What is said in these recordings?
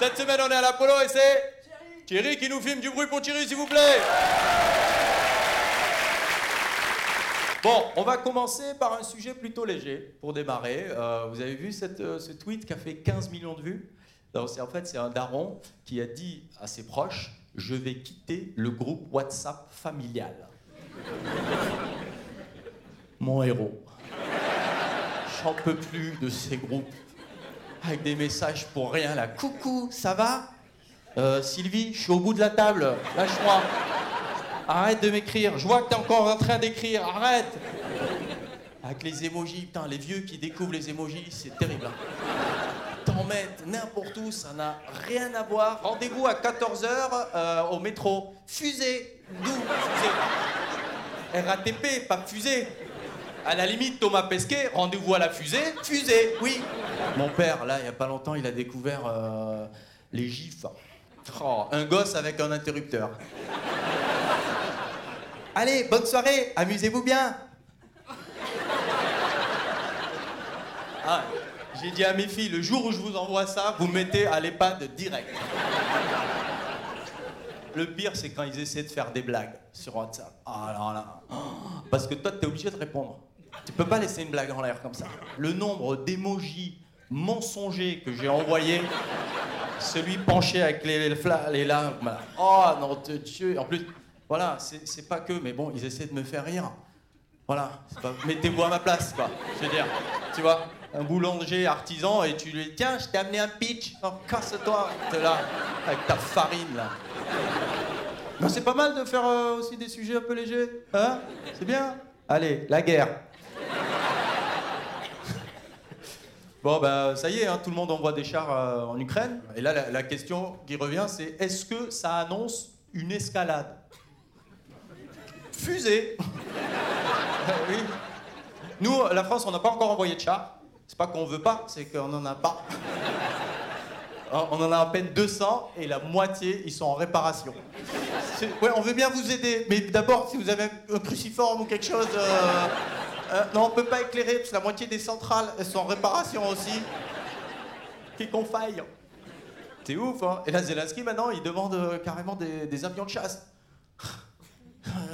Cette semaine, on est à l'Apollo et c'est Thierry qui nous filme du bruit pour Thierry, s'il vous plaît. Bon, on va commencer par un sujet plutôt léger pour démarrer. Euh, vous avez vu cette, euh, ce tweet qui a fait 15 millions de vues? C'est- En fait, c'est un daron qui a dit à ses proches Je vais quitter le groupe WhatsApp familial. Mon héros. J'en peux plus de ces groupes avec des messages pour rien là. Coucou, ça va? Euh, Sylvie, je suis au bout de la table. Lâche-moi. Arrête de m'écrire. Je vois que t'es encore en train d'écrire. Arrête. Avec les émojis, putain, les vieux qui découvrent les émojis, c'est terrible. hein. T'en mettre n'importe où, ça n'a rien à voir. Rendez-vous à 14h au métro. Fusée. D'où? Fusée. RATP, pas fusée. À la limite, Thomas Pesquet, rendez-vous à la fusée, fusée, oui. Mon père, là, il n'y a pas longtemps, il a découvert euh, les gifs. Oh, un gosse avec un interrupteur. Allez, bonne soirée, amusez-vous bien. Ah, j'ai dit à mes filles, le jour où je vous envoie ça, vous mettez à l'EHPAD direct. Le pire, c'est quand ils essaient de faire des blagues sur WhatsApp. Ah là. Oh, Parce que toi, t'es obligé de répondre. Tu peux pas laisser une blague en l'air comme ça. Le nombre d'émojis mensongers que j'ai envoyés, celui penché avec les, les, les. Oh non, te Dieu. En plus, voilà, c'est pas que, mais bon, ils essaient de me faire rire. Voilà, mettez-vous à ma place, quoi. Je veux dire, tu vois, un boulanger artisan et tu lui dis tiens, je t'ai amené un pitch. Oh, casse-toi, là, avec ta farine là. Non, c'est pas mal de faire euh, aussi des sujets un peu légers, hein? C'est bien? Allez, la guerre. Bon, bah, ça y est, hein, tout le monde envoie des chars euh, en Ukraine. Et là, la, question qui revient, c'est est-ce que ça annonce une escalade? Fusée Oui. Nous, la France, on n'a pas encore envoyé de chars. C'est pas qu'on veut pas, c'est qu'on n'en a pas. Hein, On en a à peine 200 et la moitié, ils sont en réparation. Ouais, on veut bien vous aider, mais d'abord, si vous avez un cruciforme ou quelque chose. euh, euh, non, on peut pas éclairer, parce que la moitié des centrales, elles sont en réparation aussi. Qu'est qu'on faille C'est ouf, hein Et là, Zelensky, maintenant, il demande euh, carrément des, avions de chasse.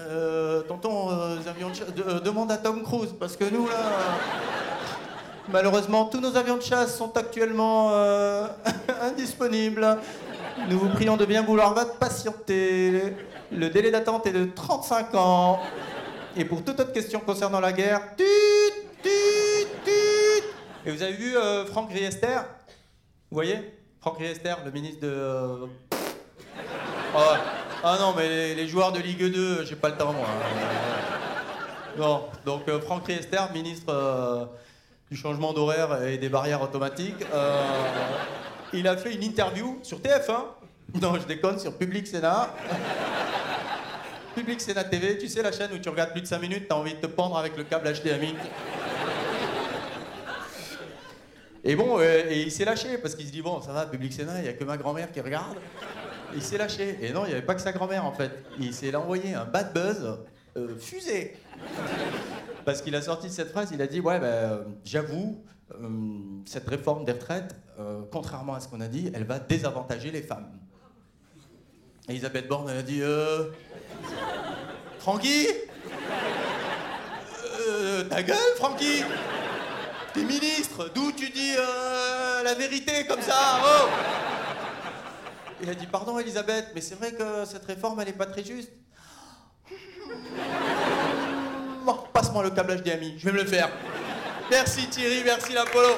Euh, tonton, de chasse, de- demande à Tom Cruise, parce que nous, là. Malheureusement, tous nos avions de chasse sont actuellement indisponibles. Nous vous prions de bien vouloir patienter. Le délai d'attente est de 35 ans. Et pour toute autre question concernant la guerre. Et vous avez vu euh, Franck Riester? Vous voyez? Franck Riester, le ministre de... euh, Oh, ah non, mais les, joueurs de Ligue 2, j'ai pas le temps, moi. Donc euh, Franck Riester, ministre du changement d'horaire et des barrières automatiques, il a fait une interview sur TF1. Non, je déconne, sur Public Sénat. Public Sénat TV, tu sais la chaîne où tu regardes plus de 5 minutes, t'as envie de te pendre avec le câble HDMI. Et bon, euh, et il s'est lâché parce qu'il se dit bon, ça va, Public Sénat, il y a que ma grand-mère qui regarde. Il s'est lâché. Et non, il n'y avait pas que sa grand-mère en fait. Il s'est envoyé un bad buzz euh, fusée. Parce qu'il a sorti cette phrase, il a dit Ouais, ben, euh, j'avoue, cette réforme des retraites, contrairement à ce qu'on a dit, elle va désavantager les femmes. Et Elisabeth Borne, a dit euh, Francky Euh, Ta gueule, Francky T'es ministre, d'où tu dis euh, la vérité comme ça oh Il a dit Pardon, Elisabeth, mais c'est vrai que cette réforme, elle n'est pas très juste. Passe-moi le câble HDMI, je vais me le faire. Merci Thierry, merci l'Apollo.